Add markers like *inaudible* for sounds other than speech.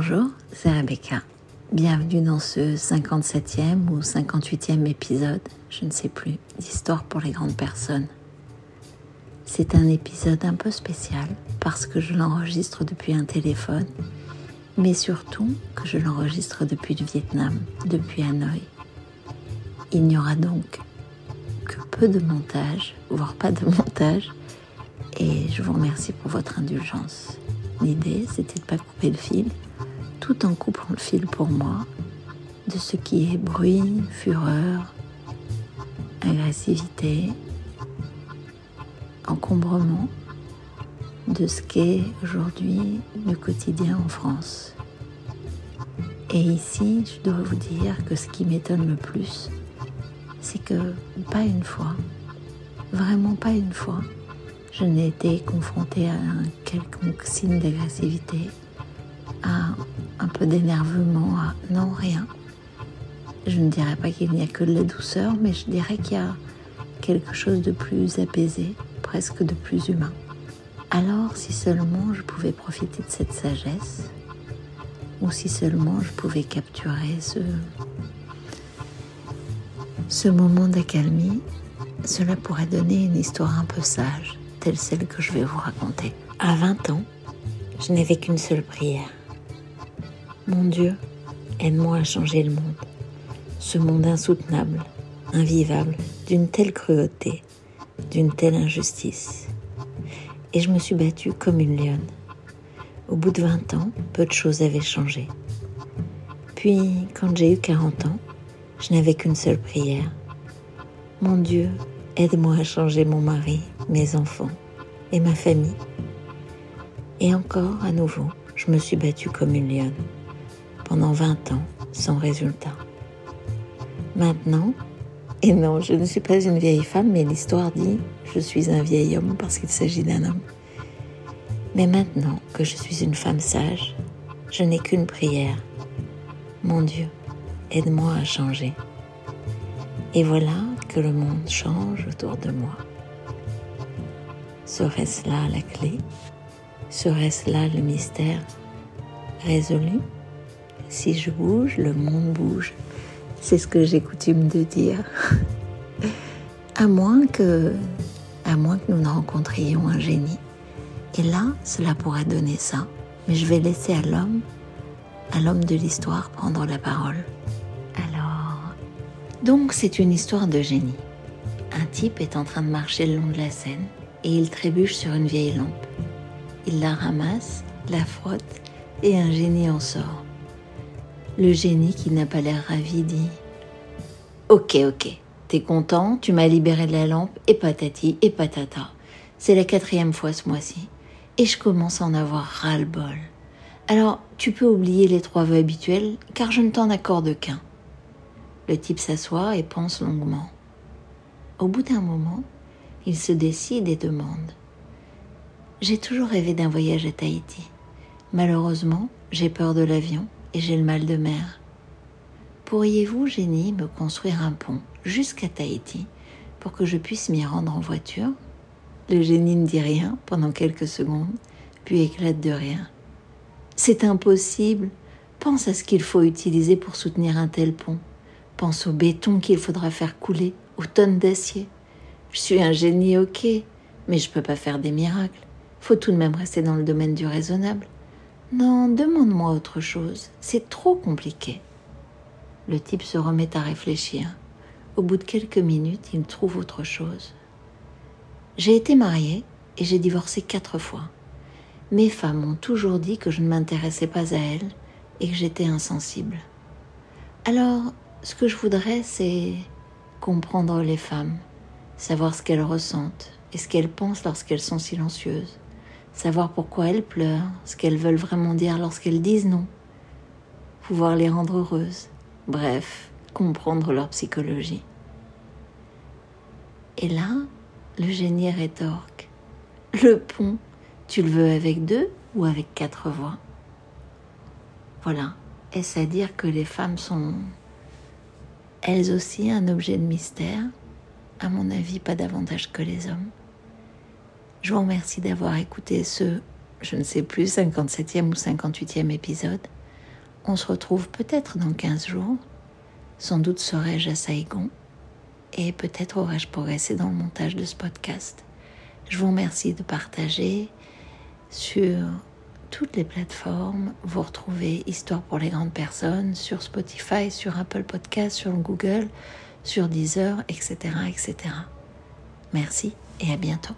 Bonjour, c'est Rebecca. Bienvenue dans ce 57e ou 58e épisode, je ne sais plus, d'Histoire pour les grandes personnes. C'est un épisode un peu spécial parce que je l'enregistre depuis un téléphone, mais surtout que je l'enregistre depuis le Vietnam, depuis Hanoï. Il n'y aura donc que peu de montage, voire pas de montage, et je vous remercie pour votre indulgence. L'idée, c'était de pas couper le fil, tout en coupant le fil pour moi de ce qui est bruit, fureur, agressivité, encombrement de ce qu'est aujourd'hui le quotidien en France. Et ici, je dois vous dire que ce qui m'étonne le plus, c'est que pas une fois, vraiment pas une fois, je n'ai été confrontée à un quelconque signe d'agressivité, à d'énervement, à non rien. Je ne dirais pas qu'il n'y a que de la douceur, mais je dirais qu'il y a quelque chose de plus apaisé, presque de plus humain. Alors, si seulement je pouvais profiter de cette sagesse, ou si seulement je pouvais capturer ce, ce moment d'accalmie, cela pourrait donner une histoire un peu sage, telle celle que je vais vous raconter. À 20 ans, je n'avais qu'une seule prière. Mon Dieu, aide-moi à changer le monde. Ce monde insoutenable, invivable, d'une telle cruauté, d'une telle injustice. Et je me suis battue comme une lionne. Au bout de 20 ans, peu de choses avaient changé. Puis, quand j'ai eu 40 ans, je n'avais qu'une seule prière. Mon Dieu, aide-moi à changer mon mari, mes enfants et ma famille. Et encore, à nouveau, je me suis battue comme une lionne pendant 20 ans sans résultat. Maintenant, et non, je ne suis pas une vieille femme, mais l'histoire dit je suis un vieil homme parce qu'il s'agit d'un homme. Mais maintenant que je suis une femme sage, je n'ai qu'une prière. Mon Dieu, aide-moi à changer. Et voilà que le monde change autour de moi. Serait-ce là la clé? Serait-ce là le mystère résolu? Si je bouge, le monde bouge. C'est ce que j'ai coutume de dire. *laughs* à moins que, à moins que nous ne rencontrions un génie. Et là, cela pourrait donner ça. Mais je vais laisser à l'homme, à l'homme de l'histoire, prendre la parole. Alors, donc c'est une histoire de génie. Un type est en train de marcher le long de la Seine et il trébuche sur une vieille lampe. Il la ramasse, la frotte et un génie en sort. Le génie, qui n'a pas l'air ravi, dit Ok, ok, t'es content, tu m'as libéré de la lampe, et patati, et patata. C'est la quatrième fois ce mois-ci, et je commence à en avoir ras-le-bol. Alors, tu peux oublier les trois vœux habituels, car je ne t'en accorde qu'un. Le type s'assoit et pense longuement. Au bout d'un moment, il se décide et demande J'ai toujours rêvé d'un voyage à Tahiti. Malheureusement, j'ai peur de l'avion et j'ai le mal de mer. Pourriez-vous, génie, me construire un pont jusqu'à Tahiti pour que je puisse m'y rendre en voiture? Le génie ne dit rien pendant quelques secondes, puis éclate de rire. C'est impossible. Pense à ce qu'il faut utiliser pour soutenir un tel pont. Pense au béton qu'il faudra faire couler, aux tonnes d'acier. Je suis un génie, ok, mais je ne peux pas faire des miracles. Faut tout de même rester dans le domaine du raisonnable. Non, demande-moi autre chose. C'est trop compliqué. Le type se remet à réfléchir. Au bout de quelques minutes, il trouve autre chose. J'ai été mariée et j'ai divorcé quatre fois. Mes femmes m'ont toujours dit que je ne m'intéressais pas à elles et que j'étais insensible. Alors, ce que je voudrais, c'est comprendre les femmes, savoir ce qu'elles ressentent et ce qu'elles pensent lorsqu'elles sont silencieuses savoir pourquoi elles pleurent, ce qu'elles veulent vraiment dire lorsqu'elles disent non, pouvoir les rendre heureuses, bref, comprendre leur psychologie. Et là, le génie rétorque. Le pont, tu le veux avec deux ou avec quatre voix? Voilà. Est-ce à dire que les femmes sont elles aussi un objet de mystère? À mon avis, pas davantage que les hommes. Je vous remercie d'avoir écouté ce, je ne sais plus, 57e ou 58e épisode. On se retrouve peut-être dans 15 jours. Sans doute serai-je à Saigon. Et peut-être aurai-je progressé dans le montage de ce podcast. Je vous remercie de partager sur toutes les plateformes. Vous retrouvez Histoire pour les grandes personnes sur Spotify, sur Apple Podcast, sur Google, sur Deezer, etc., etc. Merci et à bientôt.